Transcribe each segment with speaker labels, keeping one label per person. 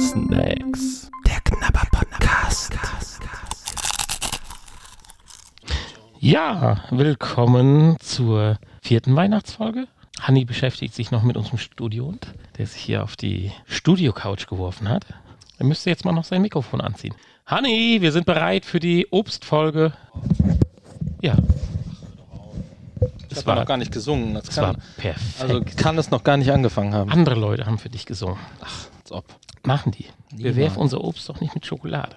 Speaker 1: Snacks. Der Knabber Podcast. Ja, willkommen zur vierten Weihnachtsfolge. Hanni beschäftigt sich noch mit unserem Studio, der sich hier auf die Studio-Couch geworfen hat. Er müsste jetzt mal noch sein Mikrofon anziehen. Hanni, wir sind bereit für die Obstfolge. Ja.
Speaker 2: Das war noch gar nicht gesungen. Das,
Speaker 1: Das
Speaker 2: kann,
Speaker 1: war perfekt.
Speaker 2: also kann es noch gar nicht angefangen haben.
Speaker 1: Andere Leute haben für dich gesungen.
Speaker 2: Als ob.
Speaker 1: Machen die. Wir
Speaker 2: Niemals.
Speaker 1: werfen unser Obst doch nicht mit Schokolade.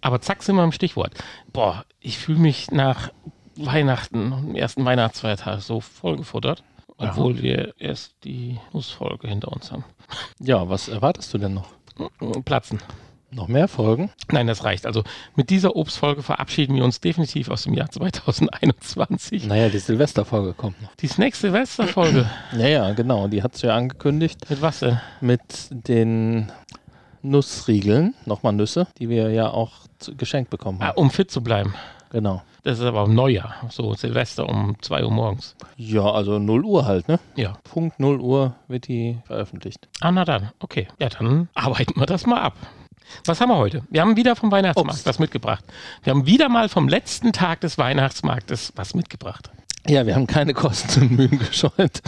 Speaker 1: Aber zack sind wir im Stichwort. Boah, ich fühle mich nach Weihnachten, dem ersten Weihnachtsfeiertag so vollgefuttert. Obwohl wir erst die Nussfolge hinter uns haben.
Speaker 2: Ja, was erwartest du denn noch?
Speaker 1: Platzen.
Speaker 2: Noch mehr Folgen?
Speaker 1: Nein, das reicht. Also mit dieser Obstfolge verabschieden wir uns definitiv aus dem Jahr 2021.
Speaker 2: Naja, die Silvesterfolge kommt noch.
Speaker 1: Die nächste Silvesterfolge.
Speaker 2: Ja, ja, genau. Die hat es ja angekündigt
Speaker 1: mit was denn?
Speaker 2: mit den Nussriegeln. Nochmal Nüsse, die wir ja auch geschenkt bekommen
Speaker 1: Ah,
Speaker 2: haben.
Speaker 1: um fit zu bleiben.
Speaker 2: Genau.
Speaker 1: Das ist aber um Neujahr. So Silvester um 2 Uhr morgens.
Speaker 2: Ja, also 0 Uhr halt, ne?
Speaker 1: Ja.
Speaker 2: Punkt 0 Uhr wird die veröffentlicht.
Speaker 1: Ah, na dann. Okay. Ja, dann arbeiten wir das mal ab. Was haben wir heute? Wir haben wieder vom Weihnachtsmarkt
Speaker 2: Obst.
Speaker 1: was mitgebracht. Wir haben wieder mal vom letzten Tag des Weihnachtsmarktes was mitgebracht.
Speaker 2: Ja, wir haben keine Kosten und Mühen gescheut.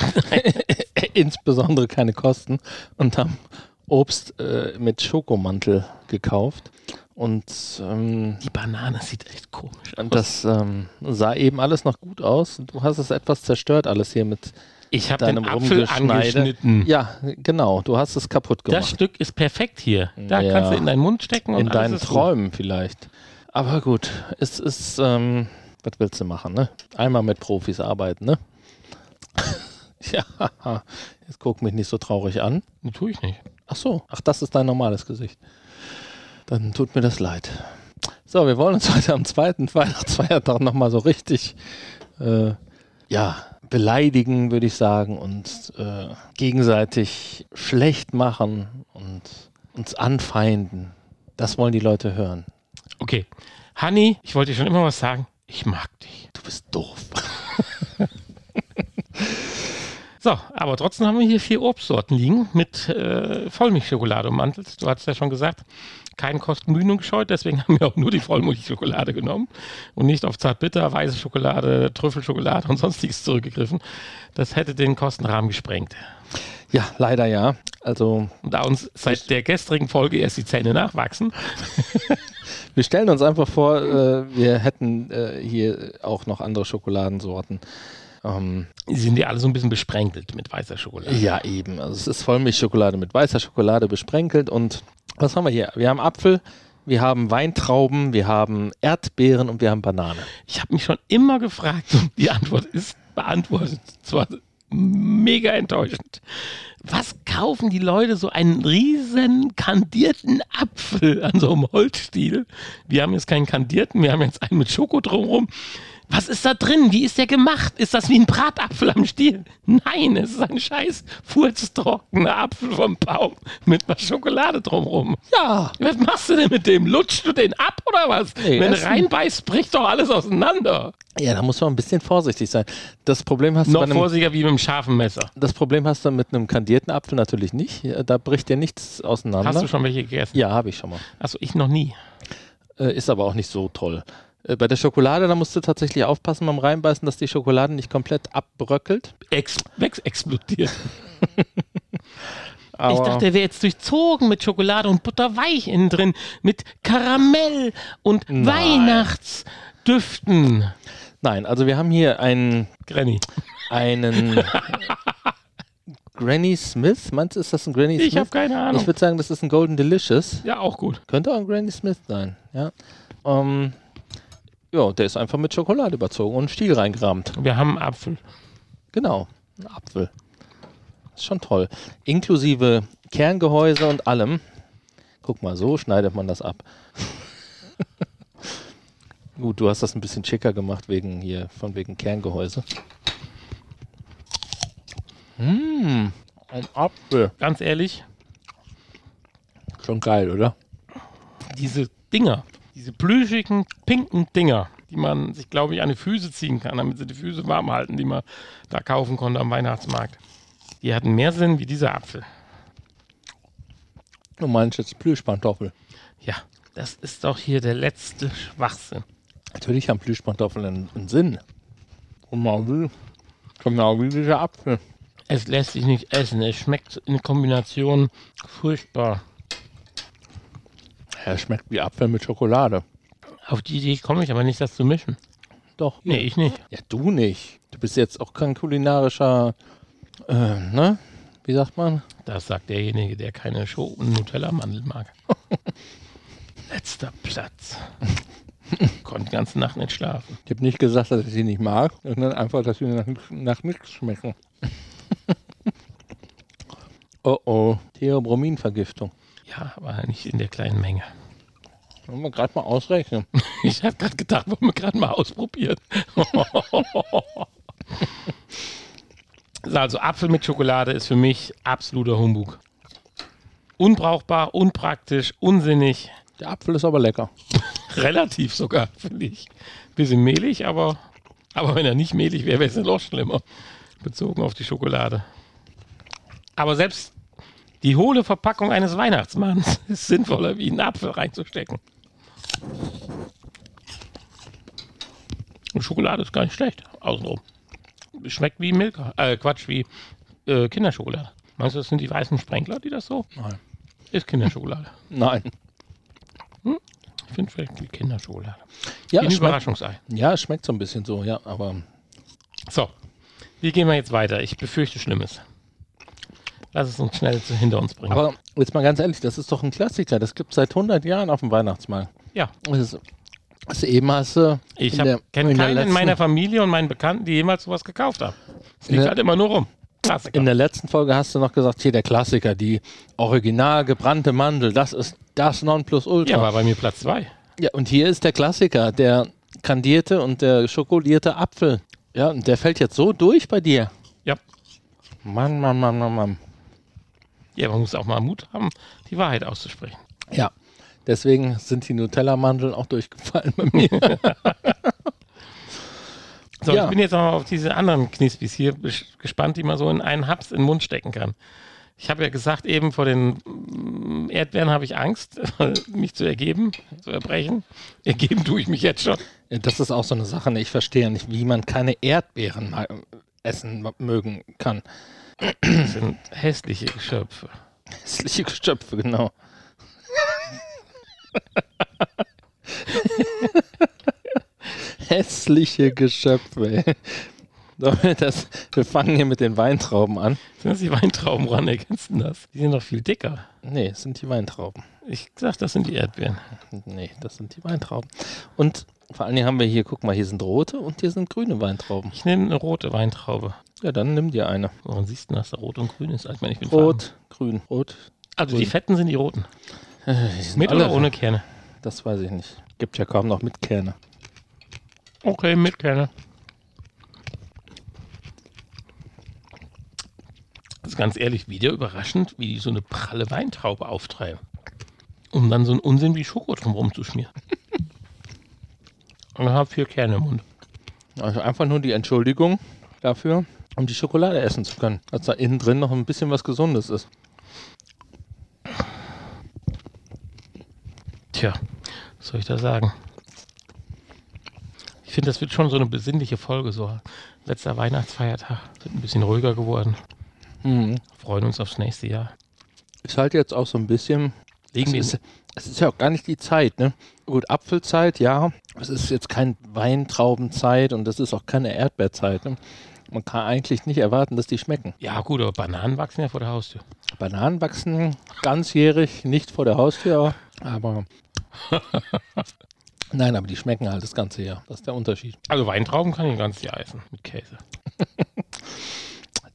Speaker 2: Insbesondere keine Kosten. Und haben Obst äh, mit Schokomantel gekauft. Und ähm,
Speaker 1: Die Banane sieht echt komisch aus.
Speaker 2: das ähm, sah eben alles noch gut aus. Du hast es etwas zerstört, alles hier mit
Speaker 1: ich habe den
Speaker 2: deinem
Speaker 1: Apfel angeschnitten.
Speaker 2: Ja, genau. Du hast es kaputt
Speaker 1: Das
Speaker 2: gemacht.
Speaker 1: Stück ist perfekt hier. Da
Speaker 2: Ja.
Speaker 1: kannst du in deinen Mund stecken und
Speaker 2: In
Speaker 1: alles
Speaker 2: deinen
Speaker 1: ist gut.
Speaker 2: Träumen vielleicht. Aber gut, es ist, ähm, was willst du machen, ne? Einmal mit Profis arbeiten, ne? ja, jetzt guck mich nicht so traurig an.
Speaker 1: Nee, tue ich nicht.
Speaker 2: Ach so, ach, das ist dein normales Gesicht. Dann tut mir das leid. So, wir wollen uns heute am zweiten Weihnachtsfeiertag nochmal so richtig, äh, ja, beleidigen, würde ich sagen, und äh, gegenseitig schlecht machen und uns anfeinden. Das wollen die Leute hören.
Speaker 1: Okay. Hanni, ich wollte dir schon immer was sagen. Ich mag dich.
Speaker 2: Du bist doof.
Speaker 1: So, aber trotzdem haben wir hier vier Obstsorten liegen mit äh, Vollmilchschokolade ummantelt. Du hast ja schon gesagt, kein Kosten Mühen gescheut, deswegen haben wir auch nur die Vollmilchschokolade genommen und nicht auf Zartbitter, weiße Schokolade, Trüffelschokolade und sonstiges zurückgegriffen. Das hätte den Kostenrahmen gesprengt.
Speaker 2: Ja, leider ja. Also,
Speaker 1: Und da uns seit der gestrigen Folge erst die Zähne nachwachsen,
Speaker 2: wir stellen uns einfach vor, äh, wir hätten äh, hier auch noch andere Schokoladensorten. Ähm,
Speaker 1: sind die alle so ein bisschen besprenkelt mit weißer Schokolade.
Speaker 2: Ja, eben. Also es ist Vollmilchschokolade mit weißer Schokolade besprenkelt. Und was haben wir hier? Wir haben Apfel, wir haben Weintrauben, wir haben Erdbeeren und wir haben Banane.
Speaker 1: Ich habe mich schon immer gefragt und die Antwort ist beantwortet. Zwar mega enttäuschend. Was kaufen die Leute so einen riesen kandierten Apfel an so einem Holzstiel? Wir haben jetzt keinen kandierten, wir haben jetzt einen mit Schoko drumherum. Was ist da drin? Wie ist der gemacht? Ist das wie ein Bratapfel am Stiel? Nein, es ist ein scheiß furztrockener Apfel vom Baum mit was Schokolade drumherum.
Speaker 2: Ja.
Speaker 1: Was machst du denn mit dem? Lutschst du den ab oder was?
Speaker 2: Nee,
Speaker 1: Wenn du reinbeißt, bricht doch alles auseinander.
Speaker 2: Ja, da muss man ein bisschen vorsichtig sein. Das Problem hast du
Speaker 1: Noch
Speaker 2: bei einem,
Speaker 1: vorsichtiger wie mit einem scharfen Messer.
Speaker 2: das Problem hast du mit einem kandierten Apfel natürlich nicht. Da bricht dir nichts auseinander.
Speaker 1: Hast du schon welche gegessen?
Speaker 2: Ja, habe ich schon mal.
Speaker 1: Achso, ich noch nie.
Speaker 2: Äh, ist aber auch nicht so toll. Äh, bei der Schokolade, da musst du tatsächlich aufpassen beim Reinbeißen, dass die Schokolade nicht komplett abbröckelt.
Speaker 1: Ex Wex explodiert.
Speaker 2: Aber
Speaker 1: ich dachte, der wäre jetzt durchzogen mit Schokolade und Butterweich innen drin. Mit Karamell und
Speaker 2: Nein.
Speaker 1: Weihnachtsdüften.
Speaker 2: Nein, also wir haben hier einen,
Speaker 1: Granny.
Speaker 2: einen Granny Smith. Meinst du, ist das ein Granny Smith?
Speaker 1: Ich habe keine Ahnung.
Speaker 2: Ich würde sagen, das ist ein Golden Delicious.
Speaker 1: ja, auch gut.
Speaker 2: Könnte auch ein Granny Smith sein, ja. Ähm, ja, der ist einfach mit Schokolade überzogen und einen Stiel reingerammt.
Speaker 1: Wir haben einen Apfel.
Speaker 2: Genau, ein Apfel. Ist schon toll. Inklusive Kerngehäuse und allem. Guck mal, so schneidet man das ab. Gut, du hast das ein bisschen schicker gemacht wegen hier, von wegen Kerngehäuse. Mmh, ein Apfel.
Speaker 1: Ganz ehrlich,
Speaker 2: Schon geil, oder?
Speaker 1: diese Dinger, diese plüschigen, pinken Dinger, die man sich, glaube ich, an die Füße ziehen kann, damit sie die Füße warm halten, die man da kaufen konnte am Weihnachtsmarkt. Die hatten mehr Sinn wie dieser Apfel.
Speaker 2: Du meinst jetzt Plüschpantoffel.
Speaker 1: Ja, das ist doch hier der letzte Schwachsinn.
Speaker 2: Natürlich haben Plüschpantoffeln einen, einen Sinn. Genau wie, genau wie dieser Apfel.
Speaker 1: Es lässt sich nicht essen. Es schmeckt in Kombination furchtbar.
Speaker 2: Er schmeckt wie Apfel mit Schokolade.
Speaker 1: Auf die Idee komme ich aber nicht, das zu mischen.
Speaker 2: Doch.
Speaker 1: Nee, ich nicht.
Speaker 2: Ja, du nicht. Du bist jetzt auch kein kulinarischer, äh, ne? Wie sagt man?
Speaker 1: Das sagt derjenige, der keine Show- und Nutella-Mandel mag. Letzter Platz. Konnte die ganze Nacht nicht schlafen.
Speaker 2: Ich habe nicht gesagt, dass ich sie nicht mag, sondern einfach, dass sie nach, nach nichts schmecken. oh oh, Theobrominvergiftung.
Speaker 1: Ja, aber nicht in der kleinen Menge.
Speaker 2: Wollen wir gerade mal ausrechnen.
Speaker 1: Ich habe gerade gedacht, wollen wir gerade mal ausprobieren. So, also Apfel mit Schokolade ist für mich absoluter Humbug. Unbrauchbar, unpraktisch, unsinnig.
Speaker 2: Der Apfel ist aber lecker.
Speaker 1: Relativ sogar, finde ich. Bisschen mehlig, aber, aber wenn er nicht mehlig wäre, wäre es noch schlimmer. Bezogen auf die Schokolade. Aber selbst die hohle Verpackung eines Weihnachtsmanns ist sinnvoller, wie einen Apfel reinzustecken. Und Schokolade ist gar nicht schlecht, außenrum. Schmeckt wie Milka, äh, Quatsch, wie äh, Kinderschokolade. Meinst du, das sind die weißen Sprenkler, die das so?
Speaker 2: Nein.
Speaker 1: Ist Kinderschokolade.
Speaker 2: Nein.
Speaker 1: Ich finde schmeckt wie Kinderschokolade.
Speaker 2: Ja,
Speaker 1: wie ein Überraschungsei.
Speaker 2: ja, es schmeckt so ein bisschen so, ja, aber
Speaker 1: So, wie gehen wir jetzt weiter? Ich befürchte Schlimmes. Lass es uns schnell hinter uns bringen.
Speaker 2: Aber jetzt mal ganz ehrlich, das ist doch ein Klassiker. Das gibt es seit 100 Jahren auf dem Weihnachtsmarkt.
Speaker 1: ja,
Speaker 2: Das ist, das eben hast du
Speaker 1: ich kenne
Speaker 2: in der
Speaker 1: keinen in meiner Familie und meinen Bekannten, die jemals sowas gekauft haben. Es liegt halt immer nur rum. Klassiker.
Speaker 2: in der letzten Folge hast du noch gesagt, hier der Klassiker, die original gebrannte Mandel, das ist das Nonplusultra.
Speaker 1: ja, war bei mir Platz zwei.
Speaker 2: Ja, und hier ist der Klassiker, der kandierte und der schokolierte Apfel. Ja, und der fällt jetzt so durch bei dir.
Speaker 1: Ja.
Speaker 2: Mann, Mann, Mann, Mann, Mann.
Speaker 1: Ja, man muss auch mal Mut haben, die Wahrheit auszusprechen.
Speaker 2: Ja, deswegen sind die Nutella-Mandeln auch durchgefallen bei mir.
Speaker 1: So,
Speaker 2: Ja.
Speaker 1: ich bin jetzt noch auf diese anderen Knispis hier gespannt, die man so in einen Haps in den Mund stecken kann. Ich habe ja gesagt, eben vor den mm, Erdbeeren habe ich Angst, mich zu ergeben, zu erbrechen. Ergeben tue ich mich jetzt schon.
Speaker 2: Das ist auch so eine Sache, ne? ich verstehe nicht, wie man keine Erdbeeren mal essen mögen kann.
Speaker 1: Das sind hässliche Geschöpfe.
Speaker 2: Hässliche Geschöpfe, genau. Hässliche Geschöpfe. das, wir fangen hier mit den Weintrauben an.
Speaker 1: Sind das die Weintrauben ran? Erkennst du das? Die sind doch viel dicker.
Speaker 2: Nee, es sind die Weintrauben.
Speaker 1: Ich sag, das sind die Erdbeeren.
Speaker 2: Nee, das sind die Weintrauben. Und vor allen Dingen haben wir hier, guck mal, hier sind rote und hier sind grüne Weintrauben.
Speaker 1: Ich nehme eine rote Weintraube.
Speaker 2: Ja, dann nimm dir eine.
Speaker 1: Woran siehst du, dass da rot und grün ist? Ich meine, ich bin Farben.
Speaker 2: Rot, grün, rot.
Speaker 1: Also die
Speaker 2: grün.
Speaker 1: fetten sind die roten.
Speaker 2: Äh, die
Speaker 1: Mit oder ohne Kerne?
Speaker 2: Das weiß ich nicht. Gibt ja kaum noch mit Kerne.
Speaker 1: Okay, mit Kerne. Das ist ganz ehrlich wieder überraschend, wie die so eine pralle Weintraube auftreiben. Um dann so einen Unsinn wie Schoko drumherum zu schmieren. Und habe vier Kerne im Mund.
Speaker 2: Also einfach nur die Entschuldigung dafür, um die Schokolade essen zu können. Dass da innen drin noch ein bisschen was Gesundes ist.
Speaker 1: Tja, was soll ich da sagen? Ich finde, das wird schon so eine besinnliche Folge. So letzter Weihnachtsfeiertag. Wird ein bisschen ruhiger geworden.
Speaker 2: Mhm.
Speaker 1: Freuen uns aufs nächste Jahr.
Speaker 2: Ist halt jetzt auch so ein bisschen.
Speaker 1: Legen
Speaker 2: es,
Speaker 1: wir
Speaker 2: ist, es ist ja auch gar nicht die Zeit, ne? Gut, Apfelzeit, ja. Es ist jetzt kein Weintraubenzeit und das ist auch keine Erdbeerzeit. Ne? Man kann eigentlich nicht erwarten, dass die schmecken.
Speaker 1: Ja, gut, aber Bananen wachsen ja vor der Haustür.
Speaker 2: Bananen wachsen ganzjährig, nicht vor der Haustür, aber. Nein, aber die schmecken halt das ganze Jahr. Das ist der Unterschied.
Speaker 1: Also Weintrauben kann ich ein ganzes Jahr essen mit Käse.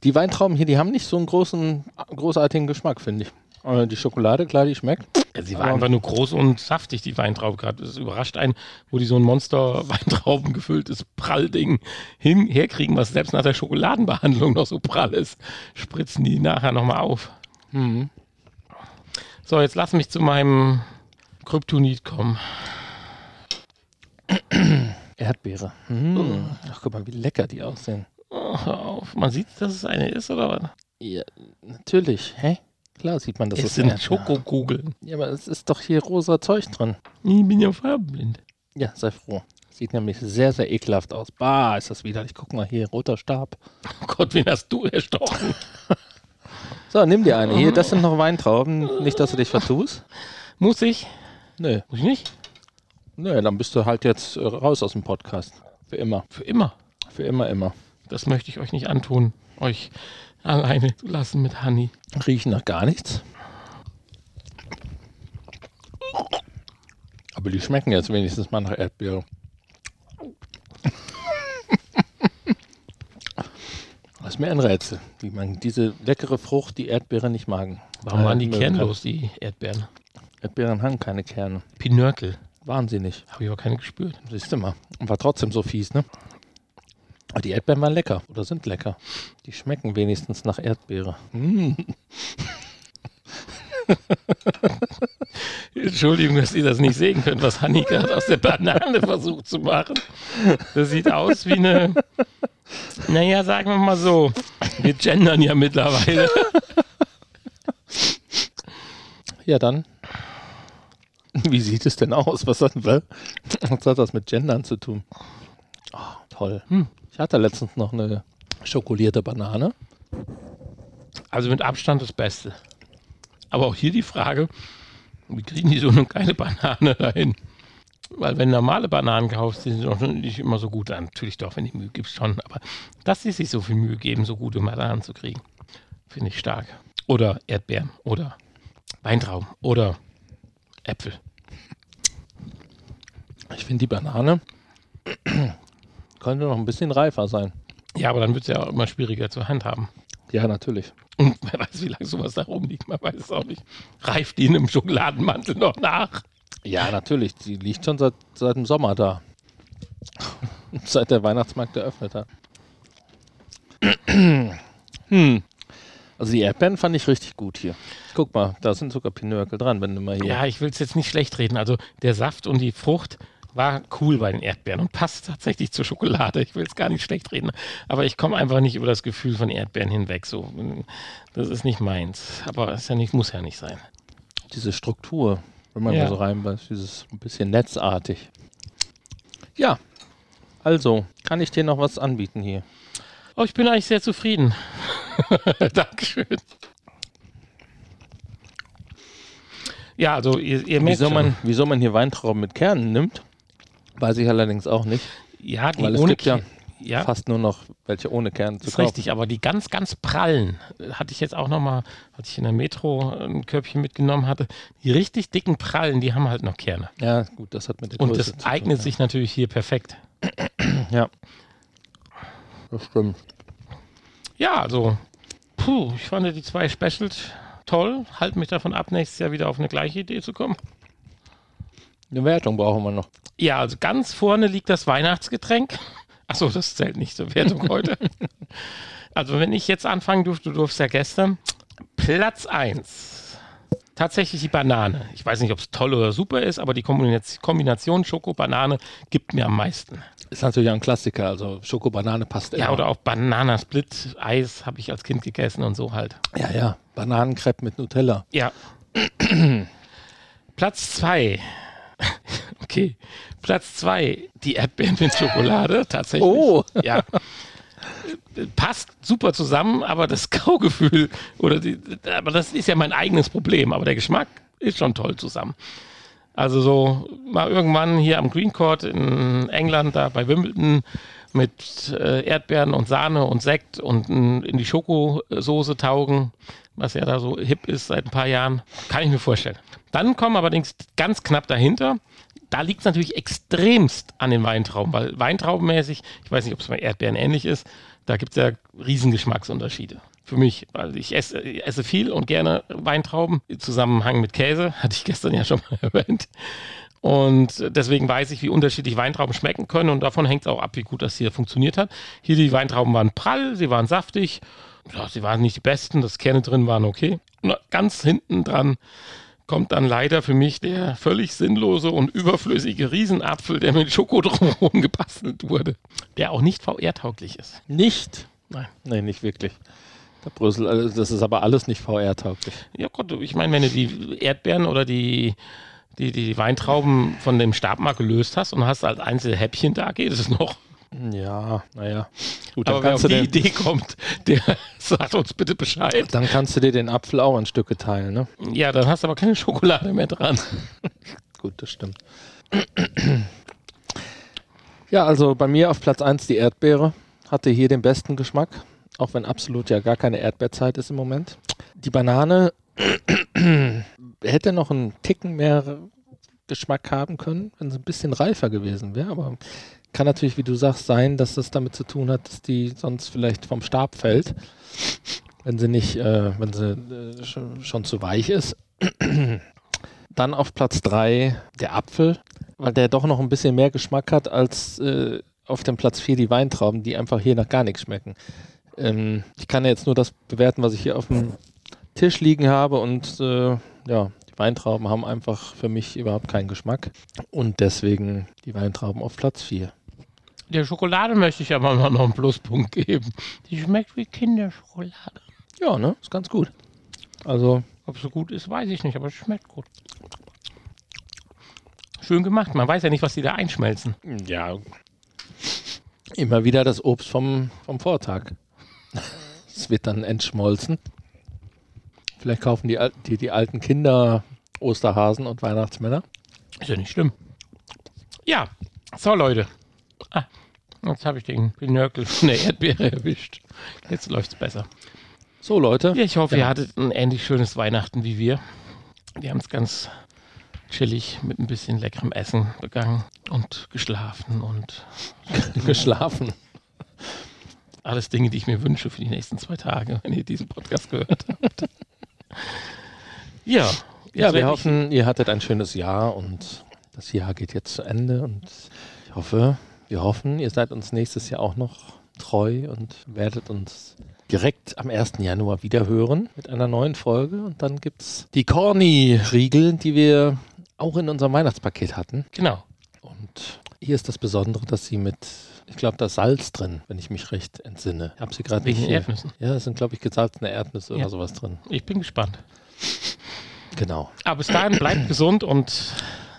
Speaker 2: Die Weintrauben hier, die haben nicht so einen großen, großartigen Geschmack, finde ich. Die Schokolade, klar, die schmeckt.
Speaker 1: Ja, sie war
Speaker 2: Aber-
Speaker 1: einfach nur groß und saftig, die Weintraube gerade. Es überrascht einen, wo die so ein Monster Weintrauben gefülltes Prallding hin, herkriegen, was selbst nach der Schokoladenbehandlung noch so prall ist. Spritzen die nachher nochmal auf.
Speaker 2: Mhm.
Speaker 1: So, jetzt lass mich zu meinem Kryptonit kommen.
Speaker 2: Erdbeere. Mhm. Ach, guck mal, wie lecker die aussehen.
Speaker 1: Oh, hör auf. Man sieht, dass es eine ist, oder was?
Speaker 2: Ja, natürlich. Hä? Klar sieht man, dass
Speaker 1: Es
Speaker 2: es
Speaker 1: sind Schokokugeln.
Speaker 2: Ja, aber es ist doch hier rosa Zeug drin.
Speaker 1: Ich bin ja farbenblind.
Speaker 2: Ja, sei froh. Sieht nämlich sehr, sehr ekelhaft aus. Bah, ist das widerlich. Guck mal hier, roter Stab.
Speaker 1: Oh Gott, wen hast du erstochen?
Speaker 2: So, nimm dir eine. Hier, das sind noch Weintrauben. Nicht, dass du dich vertust.
Speaker 1: Muss ich?
Speaker 2: Nö.
Speaker 1: Muss ich nicht?
Speaker 2: Nö, dann bist du halt jetzt äh, raus aus dem Podcast. Für immer.
Speaker 1: Für immer.
Speaker 2: Für immer, immer.
Speaker 1: Das möchte ich euch nicht antun, euch alleine zu lassen mit Honey.
Speaker 2: Riechen nach gar nichts. Aber die schmecken jetzt wenigstens mal nach Erdbeere. Das ist mir ein Rätsel, wie man diese leckere Frucht, die Erdbeere, nicht mag.
Speaker 1: Warum
Speaker 2: Äh,
Speaker 1: waren die
Speaker 2: mögen
Speaker 1: kernlos, die Erdbeeren?
Speaker 2: Erdbeeren haben keine Kerne.
Speaker 1: Pinörkel.
Speaker 2: Wahnsinnig.
Speaker 1: Habe ich aber keine gespürt.
Speaker 2: Siehst du mal. Und war trotzdem so fies, ne? Die Erdbeeren waren lecker oder sind lecker. Die schmecken wenigstens nach Erdbeere. Mm.
Speaker 1: Entschuldigung, dass ihr das nicht sehen könnt, was Honey gerade aus der Banane versucht zu machen. Das sieht aus wie eine. Naja, sagen wir mal so. Wir gendern ja mittlerweile.
Speaker 2: Ja, dann. Wie sieht es denn aus? Was hat, was hat das mit Gendern zu tun? Toll.
Speaker 1: Hm.
Speaker 2: Ich hatte letztens noch eine schokolierte Banane.
Speaker 1: Also mit Abstand das Beste. Aber auch hier die Frage, wie kriegen die so eine kleine Banane dahin? Weil wenn normale Bananen kaufst, sind doch nicht immer so gut. Natürlich doch, wenn die Mühe gibst schon. Aber dass sie sich so viel Mühe geben, so gute Bananen zu kriegen, finde ich stark. Oder Erdbeeren oder Weintrauben oder Äpfel.
Speaker 2: Ich finde die Banane könnte noch ein bisschen reifer sein.
Speaker 1: Ja, aber dann wird es ja auch immer schwieriger zur Hand haben.
Speaker 2: Ja, natürlich.
Speaker 1: Und wer weiß, wie lange sowas da rumliegt, man weiß es auch nicht. Reift die in einem Schokoladenmantel noch nach?
Speaker 2: Ja, natürlich. Die liegt schon seit, seit dem Sommer da. seit der Weihnachtsmarkt eröffnet hat. hm. Also die Erdbeeren fand ich richtig gut hier. Guck mal, da sind sogar Pinökel dran, wenn du mal hier.
Speaker 1: Ja, ich will es jetzt nicht schlecht reden. Also der Saft und die Frucht war cool bei den Erdbeeren und passt tatsächlich zur Schokolade. Ich will es gar nicht schlecht reden. Aber ich komme einfach nicht über das Gefühl von Erdbeeren hinweg. So, das ist nicht meins. Aber es ja nicht, muss ja nicht sein.
Speaker 2: Diese Struktur, wenn man
Speaker 1: Ja.
Speaker 2: da so reinbeißt, dieses ein bisschen netzartig. Ja, also, kann ich dir noch was anbieten hier?
Speaker 1: Oh, ich bin eigentlich sehr zufrieden. Dankeschön. Ja, also ihr, ihr merkt
Speaker 2: Wieso man, wieso man hier Weintrauben mit Kernen nimmt, weiß ich allerdings auch nicht.
Speaker 1: ja, die
Speaker 2: Weil es
Speaker 1: ohne
Speaker 2: gibt ja
Speaker 1: ja.
Speaker 2: Fast nur noch welche ohne Kerne zu
Speaker 1: Das ist
Speaker 2: kaufen.
Speaker 1: richtig, aber die ganz, ganz prallen, äh, hatte ich jetzt auch nochmal, als ich in der Metro ein Körbchen mitgenommen hatte, die richtig dicken prallen, die haben halt noch Kerne.
Speaker 2: Ja, gut, das hat mit der
Speaker 1: Und
Speaker 2: Größe
Speaker 1: das
Speaker 2: zu tun,
Speaker 1: eignet
Speaker 2: ja.
Speaker 1: sich natürlich hier perfekt.
Speaker 2: Ja. Das stimmt.
Speaker 1: Ja, also, puh, ich fand die zwei Specials toll. Halt mich davon ab, nächstes Jahr wieder auf eine gleiche Idee zu kommen.
Speaker 2: Eine Wertung brauchen wir noch.
Speaker 1: Ja, also ganz vorne liegt das Weihnachtsgetränk. Achso, das zählt nicht zur Wertung heute. Also, wenn ich jetzt anfangen durfte, du durfst ja gestern. Platz 1. Tatsächlich die Banane. Ich weiß nicht, ob es toll oder super ist, aber die Kombination Schoko-Banane gibt mir am meisten.
Speaker 2: Ist natürlich ein Klassiker, also Schokobanane passt
Speaker 1: Ja,
Speaker 2: immer.
Speaker 1: oder auch Bananasplit. Eis habe ich als Kind gegessen und so halt.
Speaker 2: Ja, ja. Bananenkrepp mit Nutella.
Speaker 1: Ja. Platz 2. Okay. Platz 2. Die Erdbeeren mit Schokolade. Tatsächlich.
Speaker 2: Oh.
Speaker 1: Ja. Passt super zusammen, aber das Kaugefühl oder die, aber das ist ja mein eigenes Problem. Aber der Geschmack ist schon toll zusammen. Also so mal irgendwann hier am Green Court in England, da bei Wimbledon mit äh, Erdbeeren und Sahne und Sekt und mm, in die Schokosoße taugen, was ja da so hip ist seit ein paar Jahren, kann ich mir vorstellen. Dann kommen allerdings ganz knapp dahinter, da liegt es natürlich extremst an den Weintrauben, weil Weintraubenmäßig, ich weiß nicht, ob es bei Erdbeeren ähnlich ist, da gibt es ja riesen Geschmacksunterschiede. Für mich, weil ich esse, esse viel und gerne Weintrauben im Zusammenhang mit Käse, hatte ich gestern ja schon mal erwähnt. Und deswegen weiß ich, wie unterschiedlich Weintrauben schmecken können und davon hängt es auch ab, wie gut das hier funktioniert hat. Hier die Weintrauben waren prall, sie waren saftig, ja, sie waren nicht die besten, das Kerne drin waren okay. Und ganz hinten dran kommt dann leider für mich der völlig sinnlose und überflüssige Riesenapfel, der mit Schokodrohnen gebastelt wurde, der auch nicht VR-tauglich ist.
Speaker 2: Nicht?
Speaker 1: Nein.
Speaker 2: Nee, nicht wirklich. Der Brüssel, also das ist aber alles nicht VR-tauglich.
Speaker 1: Ja Gott, ich meine, wenn du die Erdbeeren oder die, die, die Weintrauben von dem Stabmark gelöst hast und hast als einzelne Häppchen da, geht es noch.
Speaker 2: Ja, naja. Gut,
Speaker 1: Aber
Speaker 2: dann
Speaker 1: wer auf
Speaker 2: kannst, du
Speaker 1: die Idee kommt, der sagt uns bitte Bescheid.
Speaker 2: dann kannst du dir den Apfel auch in Stücke teilen, ne?
Speaker 1: Ja, dann hast du aber keine Schokolade mehr dran.
Speaker 2: Gut, das stimmt. ja, also bei mir auf Platz 1 die Erdbeere. Hatte hier den besten Geschmack, auch wenn absolut ja gar keine Erdbeerzeit ist im Moment. Die Banane hätte noch einen Ticken mehr Geschmack haben können, wenn sie ein bisschen reifer gewesen wäre, aber kann natürlich, wie du sagst, sein, dass das damit zu tun hat, dass die sonst vielleicht vom Stab fällt, wenn sie nicht, äh, wenn sie äh, schon, schon zu weich ist. Dann auf Platz 3 der Apfel, weil der doch noch ein bisschen mehr Geschmack hat als äh, auf dem Platz 4 die Weintrauben, die einfach hier nach gar nichts schmecken. Ähm, ich kann ja jetzt nur das bewerten, was ich hier auf dem Tisch liegen habe und äh, ja, die Weintrauben haben einfach für mich überhaupt keinen Geschmack und deswegen die Weintrauben auf Platz 4.
Speaker 1: Der Schokolade möchte ich aber mal noch einen Pluspunkt geben. Die schmeckt wie Kinderschokolade.
Speaker 2: Ja, ne? Ist ganz gut. Also,
Speaker 1: Ob es so gut ist, weiß ich nicht, aber es schmeckt gut. Schön gemacht. Man weiß ja nicht, was die da einschmelzen.
Speaker 2: ja. Immer wieder das Obst vom, vom Vortag. Es wird dann entschmolzen. Vielleicht kaufen die, die, die alten Kinder Osterhasen und Weihnachtsmänner.
Speaker 1: Ist ja nicht schlimm. Ja, so Leute. Ah, jetzt habe ich den Pinökel von der Erdbeere erwischt. Jetzt läuft's besser.
Speaker 2: So, Leute.
Speaker 1: Ja, ich hoffe, ihr
Speaker 2: Ja.
Speaker 1: hattet ein ähnlich schönes Weihnachten wie wir. Wir haben es ganz chillig mit ein bisschen leckerem Essen begangen und geschlafen und
Speaker 2: geschlafen.
Speaker 1: alles Dinge, die ich mir wünsche für die nächsten zwei Tage, wenn ihr diesen Podcast gehört habt. Ja,
Speaker 2: Ja, wir hoffen, ihr hattet ein schönes Jahr und das Jahr geht jetzt zu Ende und ich hoffe, wir hoffen, ihr seid uns nächstes Jahr auch noch treu und werdet uns direkt am 1. Januar wieder hören mit einer neuen Folge und dann gibt es die Corny-Riegel, die wir auch in unserem Weihnachtspaket hatten
Speaker 1: Genau.
Speaker 2: und hier ist das Besondere, dass sie mit, ich glaube, da ist Salz drin, wenn ich mich recht entsinne. Ich habe sie gerade nicht.
Speaker 1: Erdnüssen.
Speaker 2: Ja, es sind, glaube ich, gesalzene Erdnüsse
Speaker 1: Ja.
Speaker 2: oder sowas drin.
Speaker 1: Ich bin gespannt.
Speaker 2: Genau.
Speaker 1: Aber bis dahin bleibt gesund und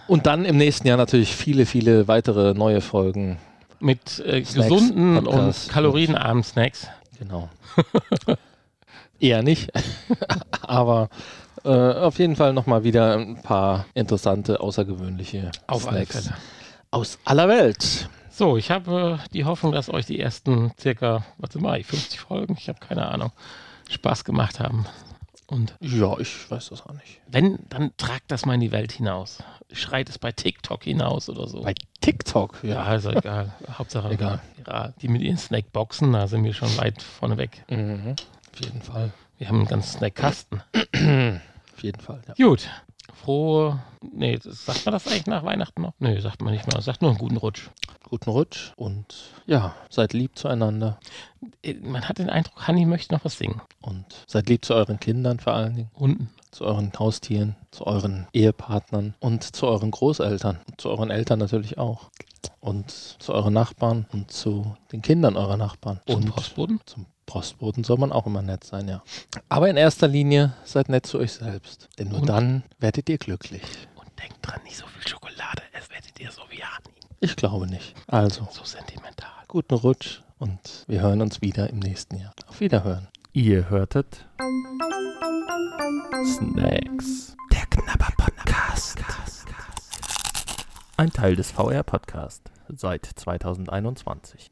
Speaker 2: Und dann im nächsten Jahr natürlich viele, viele weitere neue Folgen.
Speaker 1: mit äh,
Speaker 2: Snacks,
Speaker 1: gesunden
Speaker 2: Podcast,
Speaker 1: und kalorienarmen Snacks.
Speaker 2: Genau. Eher nicht. Aber äh, auf jeden Fall nochmal wieder ein paar interessante, außergewöhnliche
Speaker 1: Auf alle
Speaker 2: Snacks
Speaker 1: Fälle.
Speaker 2: Aus aller Welt.
Speaker 1: So, ich habe äh, die Hoffnung, dass euch die ersten circa, warte mal, 50 Folgen, ich habe keine Ahnung, Spaß gemacht haben. Und
Speaker 2: Ja, ich weiß das auch nicht.
Speaker 1: wenn, dann tragt das mal in die Welt hinaus. Schreit es bei TikTok hinaus oder so.
Speaker 2: Bei TikTok,
Speaker 1: ja,
Speaker 2: ja.
Speaker 1: also egal. Hauptsache,
Speaker 2: Egal.
Speaker 1: Ja, die mit ihren Snackboxen, da sind wir schon weit vorne weg.
Speaker 2: Mhm. Auf jeden Fall.
Speaker 1: Wir haben einen ganzen Snackkasten.
Speaker 2: Auf jeden Fall, ja.
Speaker 1: Gut. Frohe. Nee, sagt man das eigentlich nach Weihnachten noch? Nee, sagt man nicht mal. Sagt nur einen guten Rutsch.
Speaker 2: Guten Rutsch und ja, seid lieb zueinander
Speaker 1: Äh, Man hat den Eindruck, Hanni möchte noch was singen.
Speaker 2: und seid lieb zu euren Kindern vor allen Dingen.
Speaker 1: Hunden.
Speaker 2: zu euren Haustieren, zu euren Ehepartnern und zu euren Großeltern, und zu euren Eltern natürlich auch und zu euren Nachbarn und zu den Kindern eurer Nachbarn
Speaker 1: Zum
Speaker 2: und
Speaker 1: Postboden.
Speaker 2: zum Postboten soll man auch immer nett sein, ja. Aber in erster Linie seid nett zu euch selbst, denn nur
Speaker 1: Und-
Speaker 2: dann werdet ihr glücklich.
Speaker 1: Und denkt dran, nicht so viel Schokolade, es werdet ihr so wie Hanni.
Speaker 2: Ich glaube nicht. Also,
Speaker 1: So sentimental.
Speaker 2: guten Rutsch und wir hören uns wieder im nächsten Jahr. Auf Wiederhören.
Speaker 3: Ihr hörtet Snacks. Der Knabber Podcast. Ein Teil des VR Podcast seit 2021.